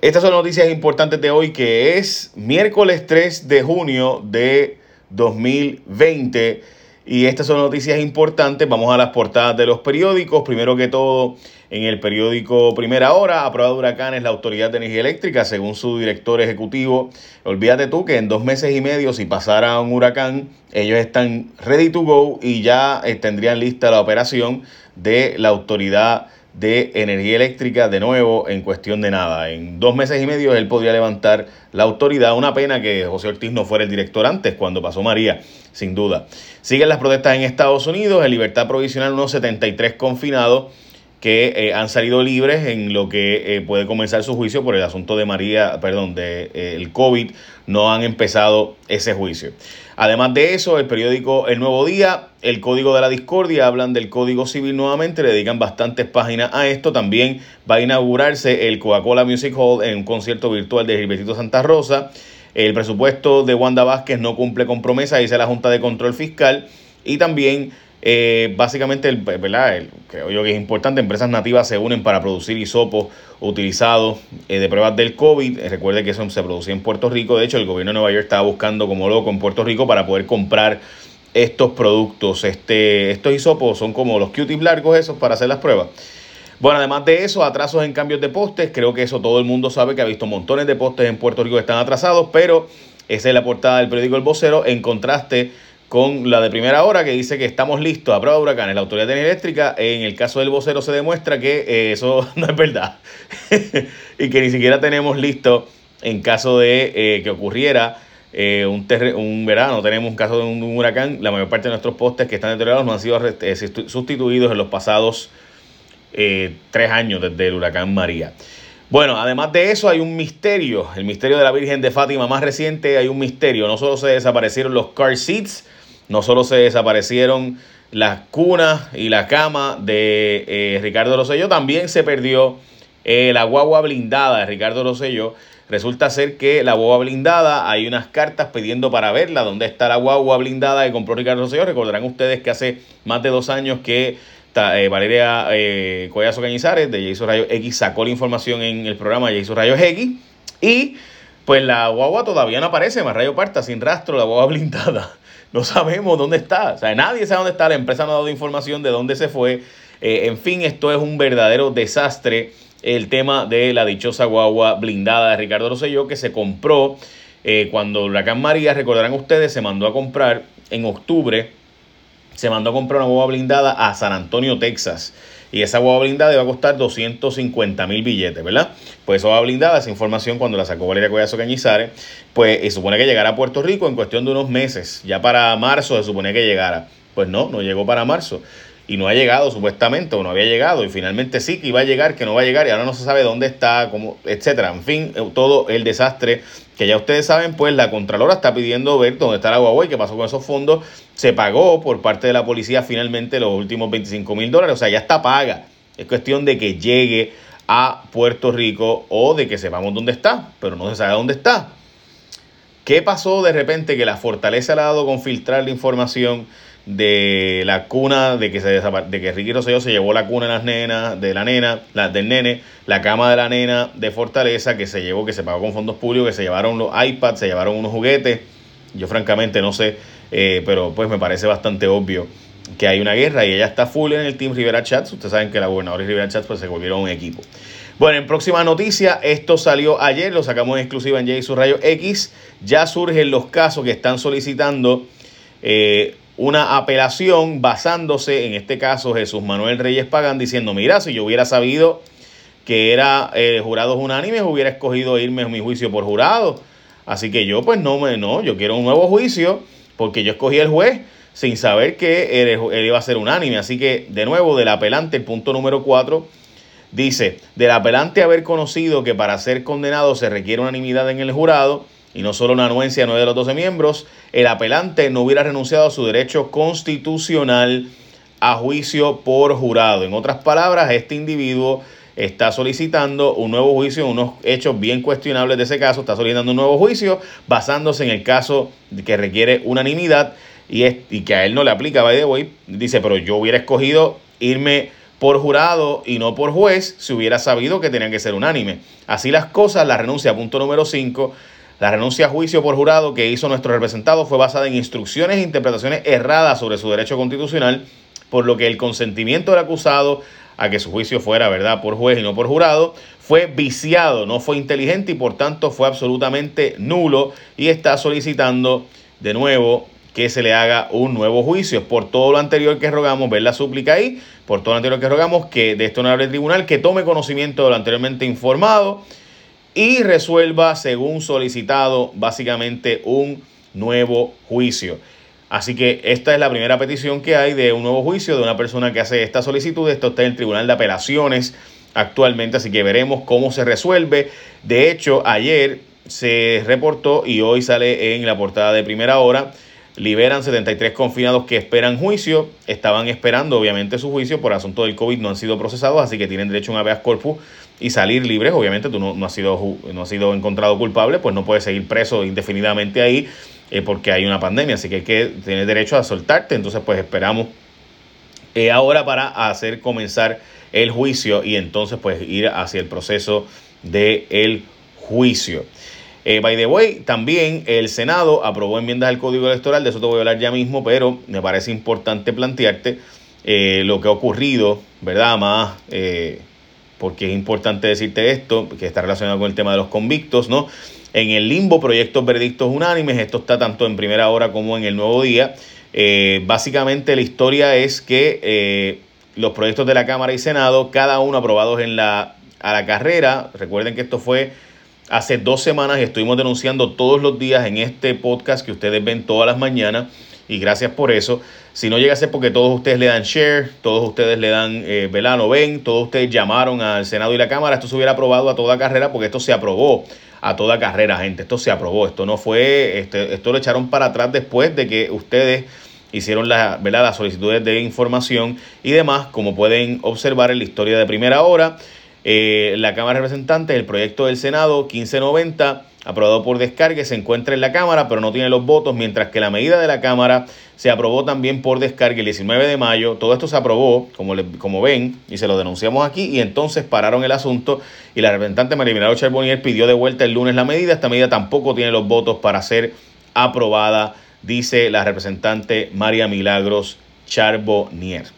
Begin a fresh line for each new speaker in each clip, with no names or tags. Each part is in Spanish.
Estas son noticias importantes de hoy que es miércoles 3 de junio de 2020 y estas son noticias importantes. Vamos a las portadas de los periódicos. Primero que todo, en el periódico Primera Hora, a prueba de huracanes, la Autoridad de Energía Eléctrica, según su director ejecutivo, olvídate tú que en dos meses y medio, si pasara un huracán, ellos están ready to go y ya eh, tendrían lista la operación de la Autoridad de energía eléctrica de nuevo en cuestión de nada. En dos meses y medio él podría levantar la autoridad. Una pena que José Ortiz no fuera el director antes, cuando pasó María, sin duda. Siguen las protestas en Estados Unidos, en libertad provisional unos 73 confinados que eh, han salido libres en lo que eh, puede comenzar su juicio por el asunto de María, perdón, de eh, el COVID, no han empezado ese juicio. Además de eso, el periódico El Nuevo Día, el Código de la Discordia, hablan del Código Civil nuevamente, le dedican bastantes páginas a esto. También va a inaugurarse el Coca-Cola Music Hall en un concierto virtual de Gilbertito Santa Rosa. El presupuesto de Wanda Vázquez no cumple con promesa, dice la Junta de Control Fiscal. Y también eh, básicamente, el, ¿verdad? Creo que es importante, empresas nativas se unen para producir hisopos utilizados eh, de pruebas del COVID. Eh, recuerde que eso se producía en Puerto Rico. De hecho, el gobierno de Nueva York estaba buscando como loco en Puerto Rico para poder comprar estos productos. Este, estos hisopos son como los Q-tips largos esos para hacer las pruebas. Bueno, además de eso, atrasos en cambios de postes. Creo que eso todo el mundo sabe que ha visto montones de postes en Puerto Rico que están atrasados, pero esa es la portada del periódico El Vocero. En contraste, con la de primera hora que dice que estamos listos a prueba de huracanes. La Autoridad de Eléctrica, en el caso del vocero, se demuestra que eh, eso no es verdad y que ni siquiera tenemos listo en caso de eh, que ocurriera eh, un, un verano, tenemos un caso de un, huracán. La mayor parte de nuestros postes que están deteriorados no han sido sustituidos en los pasados tres años desde el huracán María. Bueno, además de eso hay un misterio, el misterio de la Virgen de Fátima más reciente, hay un misterio, no solo se desaparecieron los car seats, no solo se desaparecieron las cunas y la cama de eh, Ricardo Rosselló, también se perdió eh, la guagua blindada de Ricardo Rosselló. Resulta ser que la guagua blindada, hay unas cartas pidiendo para verla, dónde está la guagua blindada que compró Ricardo Rosselló. Recordarán ustedes que hace más de dos años que eh, Valeria eh, Collazo Cañizares de Jason Rayo X sacó la información en el programa Jason Rayos X y pues la guagua todavía no aparece, más rayo parta sin rastro, la guagua blindada. No sabemos dónde está. O sea, nadie sabe dónde está. La empresa no ha dado información de dónde se fue. Eh, en fin, esto es un verdadero desastre. El tema de la dichosa guagua blindada de Ricardo Rosselló que se compró eh, cuando Huracán María, recordarán ustedes, se mandó a comprar en octubre. Se mandó a comprar una guagua blindada a San Antonio, Texas. Y esa guagua blindada iba a costar 250 mil billetes, ¿verdad? Pues esa guagua blindada, esa información cuando la sacó Valeria Collazo Cañizares, pues se supone que llegara a Puerto Rico en cuestión de unos meses. Ya para marzo se supone que llegara. Pues no, no llegó para marzo y no ha llegado supuestamente o no había llegado y finalmente sí que iba a llegar, que no va a llegar y ahora no se sabe dónde está, cómo, etcétera. En fin, eh, todo el desastre que ya ustedes saben, pues la Contralora está pidiendo ver dónde está la Huawei, qué pasó con esos fondos. Se pagó por parte de la policía finalmente los últimos 25 mil dólares, o sea, ya está paga. Es cuestión de que llegue a Puerto Rico o de que sepamos dónde está, pero no se sabe dónde está. ¿Qué pasó de repente que la fortaleza le ha dado con filtrar la información? De la cuna, de que se de que Ricky Rosselló se llevó la cuna de las nenas, de la nena, la, del nene, la cama de la nena de Fortaleza, que se llevó, que se pagó con fondos públicos, que se llevaron los iPads, se llevaron unos juguetes. Yo francamente no sé, eh, pero pues me parece bastante obvio que hay una guerra y ella está full en el Team Rivera Chats. Ustedes saben que la gobernadora y Rivera Chats pues se volvieron un equipo. Bueno, en próxima noticia, esto salió ayer, lo sacamos en exclusiva en J Rayo X. Ya surgen los casos que están solicitando eh, una apelación basándose, en este caso Jesús Manuel Reyes Pagán, diciendo, mira, si yo hubiera sabido que era eh, jurados unánimes, hubiera escogido irme a mi juicio por jurado. Así que yo pues no, me, no, yo quiero un nuevo juicio porque yo escogí el juez sin saber que él, iba a ser unánime. Así que, de nuevo, del apelante, el punto número 4, dice, del apelante haber conocido que para ser condenado se requiere unanimidad en el jurado, y no solo una anuencia de nueve de los 12 miembros, el apelante no hubiera renunciado a su derecho constitucional a juicio por jurado. En otras palabras, este individuo está solicitando un nuevo juicio, unos hechos bien cuestionables de ese caso, está solicitando un nuevo juicio basándose en el caso que requiere unanimidad y, y que a él no le aplica, by the way, dice, pero yo hubiera escogido irme por jurado y no por juez, se hubiera sabido que tenían que ser unánime. Así las cosas, la renuncia, punto número 5, la renuncia a juicio por jurado que hizo nuestro representado fue basada en instrucciones e interpretaciones erradas sobre su derecho constitucional, por lo que el consentimiento del acusado a que su juicio fuera, ¿verdad?, por juez y no por jurado, fue viciado, no fue inteligente y por tanto fue absolutamente nulo y está solicitando de nuevo que se le haga un nuevo juicio. Por todo lo anterior que rogamos, ver la súplica ahí, por todo lo anterior que rogamos que de este honorable tribunal que tome conocimiento de lo anteriormente informado y resuelva según solicitado básicamente un nuevo juicio. Así que esta es la primera petición que hay de un nuevo juicio de una persona que hace esta solicitud. Esto está en el Tribunal de Apelaciones actualmente, así que veremos cómo se resuelve. De hecho, ayer se reportó y hoy sale en la portada de primera hora. Liberan 73 confinados que esperan juicio. Estaban esperando, obviamente, su juicio por asunto del COVID. No han sido procesados, así que tienen derecho a un habeas corpus y salir libres. Obviamente tú no, has sido, no has sido encontrado culpable, pues no puedes seguir preso indefinidamente ahí eh, porque hay una pandemia. Así que, hay que tienes derecho a soltarte. Entonces pues esperamos eh, ahora para hacer comenzar el juicio y entonces pues ir hacia el proceso del el juicio. Eh, by the way, también el Senado aprobó enmiendas al Código Electoral, de eso te voy a hablar ya mismo, pero me parece importante plantearte lo que ha ocurrido, ¿verdad? Más porque es importante decirte esto, que está relacionado con el tema de los convictos, ¿no? En el limbo, proyectos verdictos unánimes, esto está tanto en primera hora como en el nuevo día. Eh, básicamente la historia es que eh, los proyectos de la Cámara y Senado, cada uno aprobados en la, a la carrera, recuerden que esto fue hace dos semanas estuvimos denunciando todos los días en este podcast que ustedes ven todas las mañanas y gracias por eso. Si no llega a ser porque todos ustedes le dan share, todos ustedes le dan eh, velano, ven, todos ustedes llamaron al Senado y la Cámara, esto se hubiera aprobado a toda carrera porque esto se aprobó a toda carrera, gente. Esto se aprobó, esto no fue, este, esto lo echaron para atrás después de que ustedes hicieron la, ¿verdad? las solicitudes de información y demás, como pueden observar en la historia de primera hora. Eh, la Cámara de Representantes, el proyecto del Senado 1590 aprobado por descarga, se encuentra en la Cámara, pero no tiene los votos, mientras que la medida de la Cámara se aprobó también por descarga el 19 de mayo. Todo esto se aprobó, como, como ven, y se lo denunciamos aquí, y entonces pararon el asunto y la representante María Milagro Charbonnier pidió de vuelta el lunes la medida. Esta medida tampoco tiene los votos para ser aprobada, dice la representante María Milagros Charbonnier.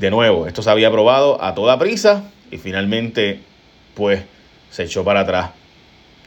De nuevo, esto se había aprobado a toda prisa y finalmente, pues, se echó para atrás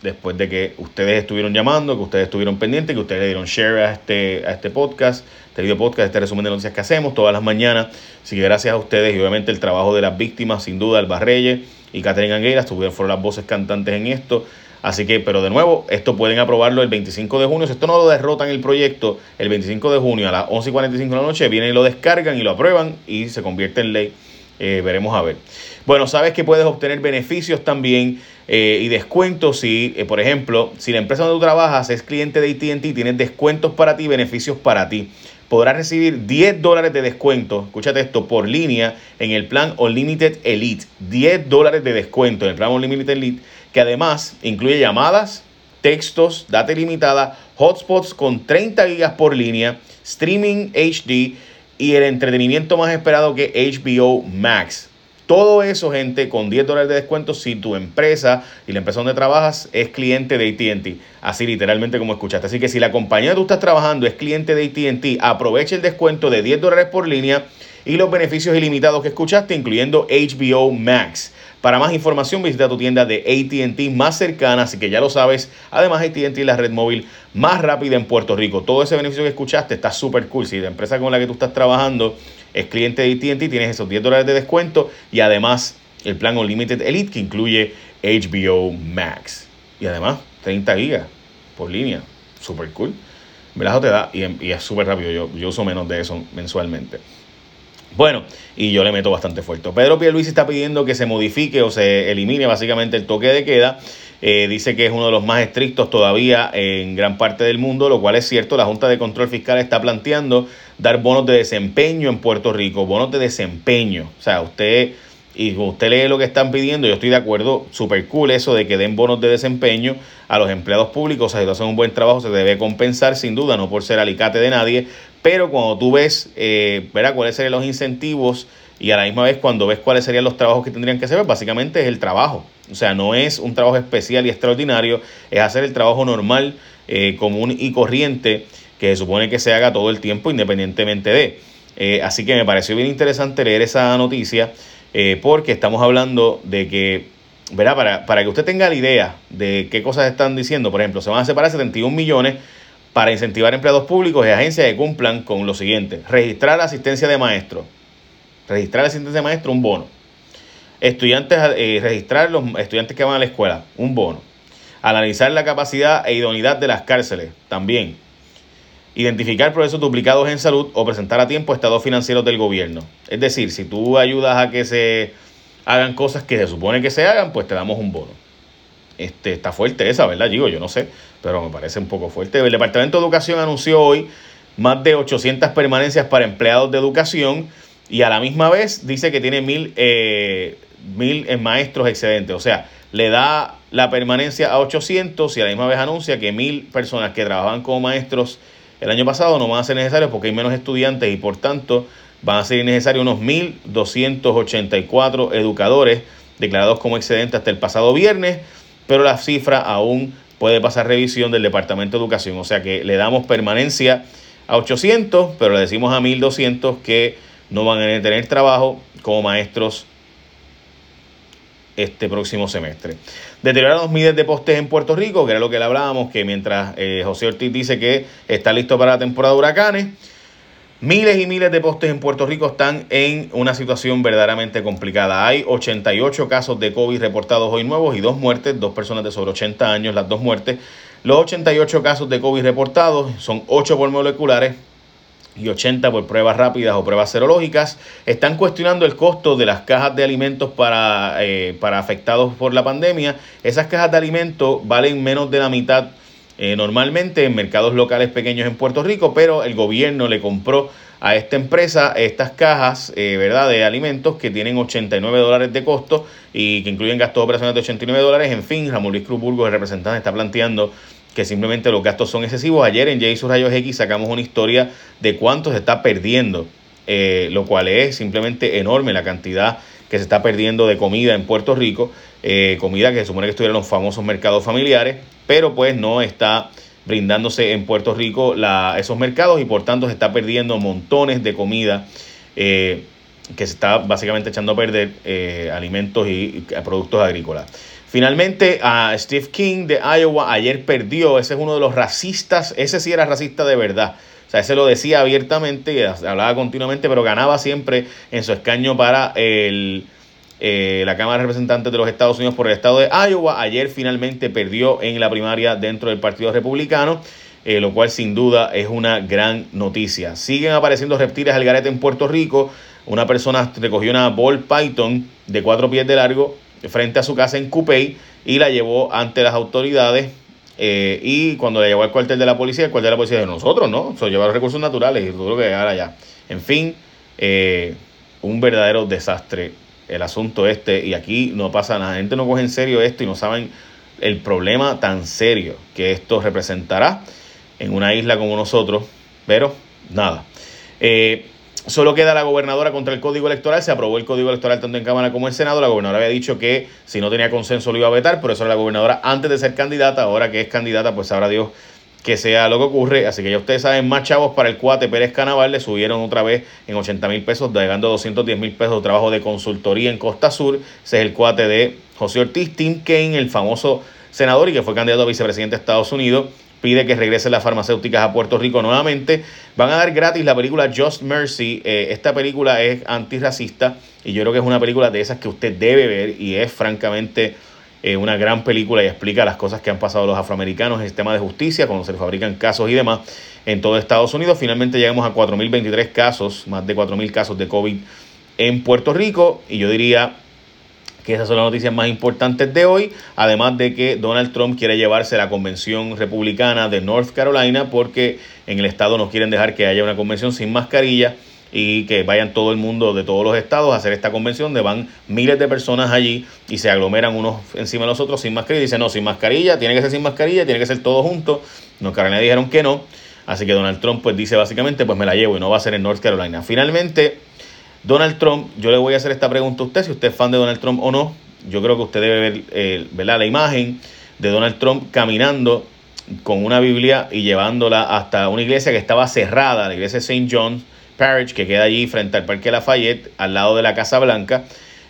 después de que ustedes estuvieron llamando, que ustedes estuvieron pendientes, que ustedes le dieron share a este, a este podcast, este video podcast, este resumen de noticias que hacemos todas las mañanas. Así que gracias a ustedes y obviamente el trabajo de las víctimas, sin duda, Alba Reyes y Catherine Anguera, estuvieron, fueron las voces cantantes en esto. Así que, pero de nuevo, esto pueden aprobarlo el 25 de junio. Si esto no lo derrotan el proyecto, el 25 de junio a las 11.45 de la noche, vienen y lo descargan y lo aprueban y se convierte en ley. Eh, veremos a ver. Bueno, sabes que puedes obtener beneficios también eh, y descuentos si, eh, por ejemplo, si la empresa donde tú trabajas es cliente de ATT, tienes descuentos para ti, beneficios para ti. Podrás recibir 10 dólares de descuento, escúchate esto, por línea en el plan Unlimited Elite. 10 dólares de descuento en el plan Unlimited Elite, que además incluye llamadas, textos, data ilimitada, hotspots con 30 gigas por línea, streaming HD y el entretenimiento más esperado que HBO Max. Todo eso, gente, con 10 dólares de descuento si tu empresa y la empresa donde trabajas es cliente de ATT. Así literalmente como escuchaste. Así que si la compañía que tú estás trabajando es cliente de ATT, aprovecha el descuento de 10 dólares por línea y los beneficios ilimitados que escuchaste, incluyendo HBO Max. Para más información visita tu tienda de ATT más cercana, así que ya lo sabes. Además, ATT es la red móvil más rápida en Puerto Rico. Todo ese beneficio que escuchaste está súper cool. Si la empresa con la que tú estás trabajando es cliente de ATT, tienes esos 10 dólares de descuento y además el plan Unlimited Elite que incluye HBO Max. Y además 30 gigas por línea. Súper cool. ¿Verdad? Te da y, es súper rápido. Yo, yo uso menos de eso mensualmente. Bueno, y yo le meto bastante fuerte. Pedro Pierluisi está pidiendo que se modifique o se elimine básicamente el toque de queda. Eh, dice que es uno de los más estrictos todavía en gran parte del mundo, lo cual es cierto. La Junta de Control Fiscal está planteando dar bonos de desempeño en Puerto Rico, bonos de desempeño. O sea, usted y usted lee lo que están pidiendo, yo estoy de acuerdo, súper cool eso de que den bonos de desempeño a los empleados públicos, o sea, si hacen un buen trabajo se debe compensar sin duda, no por ser alicate de nadie, pero cuando tú ves, eh, cuáles serían los incentivos y a la misma vez cuando ves cuáles serían los trabajos que tendrían que hacer, pues básicamente es el trabajo. O sea, no es un trabajo especial y extraordinario, es hacer el trabajo normal, eh, común y corriente que se supone que se haga todo el tiempo independientemente de. Eh, así que me pareció bien interesante leer esa noticia eh, porque estamos hablando de que, ¿verdad? Para, para que usted tenga la idea de qué cosas están diciendo, por ejemplo, se van a separar 71 millones para incentivar empleados públicos y agencias que cumplan con lo siguiente. Registrar asistencia de maestro. Registrar asistencia de maestro, un bono. Estudiantes, eh, registrar los estudiantes que van a la escuela, un bono. Analizar la capacidad e idoneidad de las cárceles, también. Identificar procesos duplicados en salud o presentar a tiempo estados financieros del gobierno. Es decir, si tú ayudas a que se hagan cosas que se supone que se hagan, pues te damos un bono. Este, está fuerte esa, ¿verdad? Digo, yo no sé, pero me parece un poco fuerte. El Departamento de Educación anunció hoy más de 800 permanencias para empleados de educación y a la misma vez dice que tiene mil, eh, mil maestros excedentes. O sea, le da la permanencia a 800 y a la misma vez anuncia que mil personas que trabajaban como maestros el año pasado no van a ser necesarios porque hay menos estudiantes y por tanto van a ser necesarios unos 1.284 educadores declarados como excedentes hasta el pasado viernes pero la cifra aún puede pasar revisión del Departamento de Educación. O sea que le damos permanencia a 800, pero le decimos a 1200 que no van a tener trabajo como maestros este próximo semestre. Deterioraron los miles de postes en Puerto Rico, que era lo que le hablábamos, que mientras eh, José Ortiz dice que está listo para la temporada de huracanes, Miles y miles de postes en Puerto Rico están en una situación verdaderamente complicada. Hay 88 casos de COVID reportados hoy nuevos y dos muertes, dos personas de sobre 80 años, las dos muertes. Los 88 casos de COVID reportados son 8 por moleculares y 80 por pruebas rápidas o pruebas serológicas. Están cuestionando el costo de las cajas de alimentos para, eh, para afectados por la pandemia. Esas cajas de alimentos valen menos de la mitad eh, normalmente en mercados locales pequeños en Puerto Rico, pero el gobierno le compró a esta empresa estas cajas eh, ¿verdad? de alimentos que tienen 89 dólares de costo y que incluyen gastos operacionales de 89 dólares. En fin, Ramón Luis Cruz Burgos, el representante, está planteando que simplemente los gastos son excesivos. Ayer en J Rayos X sacamos una historia de cuánto se está perdiendo, eh, lo cual es simplemente enorme la cantidad que se está perdiendo de comida en Puerto Rico, comida que se supone que estuvieron los famosos mercados familiares pero pues no está brindándose en Puerto Rico la, esos mercados y por tanto se está perdiendo montones de comida eh, que se está básicamente echando a perder eh, alimentos y, productos agrícolas. Finalmente, a Steve King de Iowa ayer perdió, ese es uno de los racistas, ese sí era racista de verdad. O sea, ese lo decía abiertamente y hablaba continuamente, pero ganaba siempre en su escaño para el, eh, la Cámara de Representantes de los Estados Unidos por el estado de Iowa. Ayer finalmente perdió en la primaria dentro del Partido Republicano. Eh, lo cual sin duda es una gran noticia. Siguen apareciendo reptiles al garete en Puerto Rico. Una persona recogió una ball python de cuatro pies de largo frente a su casa en Cupey y la llevó ante las autoridades. Eh, y cuando la llevó al cuartel de la policía, el cuartel de la policía de nosotros, ¿no? Se lleva los recursos naturales y tuvo que llegar allá. En fin, un verdadero desastre el asunto este y aquí no pasa nada. La gente no coge en serio esto y no saben el problema tan serio que esto representará en una isla como nosotros, pero nada. Eh, solo queda la gobernadora contra el código electoral. Se aprobó el código electoral tanto en Cámara como en Senado. La gobernadora había dicho que si no tenía consenso lo iba a vetar, por eso era la gobernadora antes de ser candidata. Ahora que es candidata, pues sabrá Dios que sea lo que ocurre. Así que ya ustedes saben, más chavos para el cuate Pérez Canaval le subieron otra vez en 80 mil pesos, llegando a 210 mil pesos de trabajo de consultoría en Costa Sur. Ese es el cuate de José Ortiz, Tim Kaine, el famoso senador y que fue candidato a vicepresidente de Estados Unidos. Pide que regresen las farmacéuticas a Puerto Rico nuevamente. Van a dar gratis la película Just Mercy. Eh, esta película es antirracista y yo creo que es una película de esas que usted debe ver y es francamente eh, una gran película y explica las cosas que han pasado los afroamericanos en el sistema de justicia, cuando se les fabrican casos y demás en todo Estados Unidos. Finalmente llegamos a 4.023 casos, más de 4.000 casos de COVID en Puerto Rico y yo diría que esas son las noticias más importantes de hoy, además de que Donald Trump quiere llevarse la convención republicana de North Carolina porque en el estado no quieren dejar que haya una convención sin mascarilla y que vayan todo el mundo de todos los estados a hacer esta convención donde van miles de personas allí y se aglomeran unos encima de los otros sin mascarilla. Dicen, no, sin mascarilla, tiene que ser sin mascarilla, tiene que ser todo junto. North Carolina dijeron que no. Así que Donald Trump pues dice básicamente, pues me la llevo y no va a ser en North Carolina. Finalmente, Donald Trump, yo le voy a hacer esta pregunta a usted, si usted es fan de Donald Trump o no. Yo creo que usted debe ver eh, la imagen de Donald Trump caminando con una Biblia y llevándola hasta una iglesia que estaba cerrada, la iglesia St. John's Parish, que queda allí frente al Parque Lafayette, al lado de la Casa Blanca.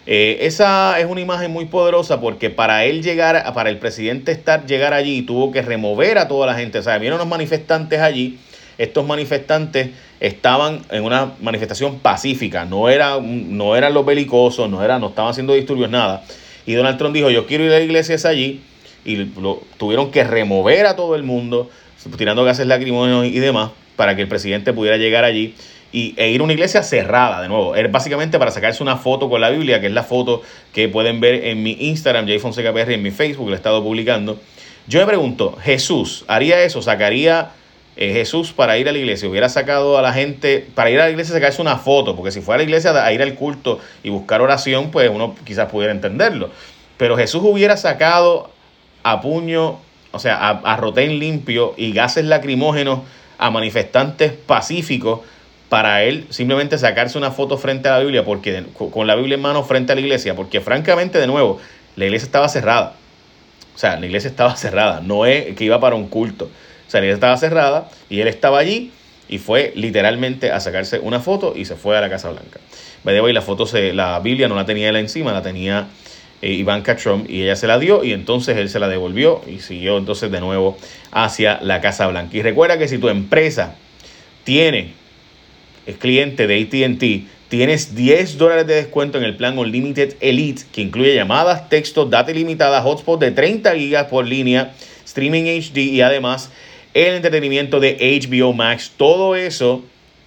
Eh, esa es una imagen muy poderosa porque para él llegar, para el presidente estar, llegar allí, tuvo que remover a toda la gente. O sea, vieron unos manifestantes allí. Estos manifestantes estaban en una manifestación pacífica, no, era, no eran los belicosos, no, era, no estaban haciendo disturbios, nada. Y Donald Trump dijo, yo quiero ir a la iglesia allí, y lo, tuvieron que remover a todo el mundo, tirando gases lacrimógenos y demás, para que el presidente pudiera llegar allí y, e ir a una iglesia cerrada, de nuevo. Es básicamente para sacarse una foto con la Biblia, que es la foto que pueden ver en mi Instagram, Jay Fonseca PR, en mi Facebook, lo he estado publicando. Yo me pregunto, ¿Jesús haría eso? ¿Sacaría eh, Jesús para ir a la iglesia? ¿Hubiera sacado a la gente para ir a la iglesia sacarse una foto? Porque si fuera a la iglesia a ir al culto y buscar oración, pues uno quizás pudiera entenderlo. Pero Jesús hubiera sacado a puño, o sea, a, a rotén limpio y gases lacrimógenos a manifestantes pacíficos para él simplemente sacarse una foto frente a la Biblia, porque con la Biblia en mano frente a la iglesia, porque francamente, de nuevo, la iglesia estaba cerrada. O sea, la iglesia estaba cerrada, no es que iba para un culto. O sea, la estaba cerrada y él estaba allí y fue literalmente a sacarse una foto y se fue a la Casa Blanca. y la foto, se, la Biblia no la tenía él encima, la tenía eh, Ivanka y ella se la dio y entonces él se la devolvió y siguió entonces de nuevo hacia la Casa Blanca. Y recuerda que si tu empresa tiene, es cliente de ATT, tienes 10 dólares de descuento en el plan Unlimited Elite que incluye llamadas, texto, data ilimitada, hotspot de 30 gigas por línea, streaming HD y además el entretenimiento de HBO Max. Todo eso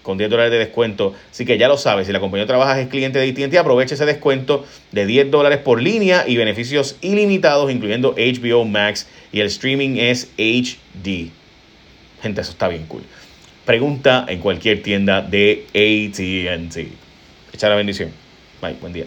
con 10 dólares de descuento. Así que ya lo sabes, si la compañía trabaja es cliente de AT&T, aprovecha ese descuento de 10 dólares por línea y beneficios ilimitados, incluyendo HBO Max y el streaming es HD. Gente, eso está bien cool. Pregunta en cualquier tienda de AT&T. Echa la bendición. Bye, buen día.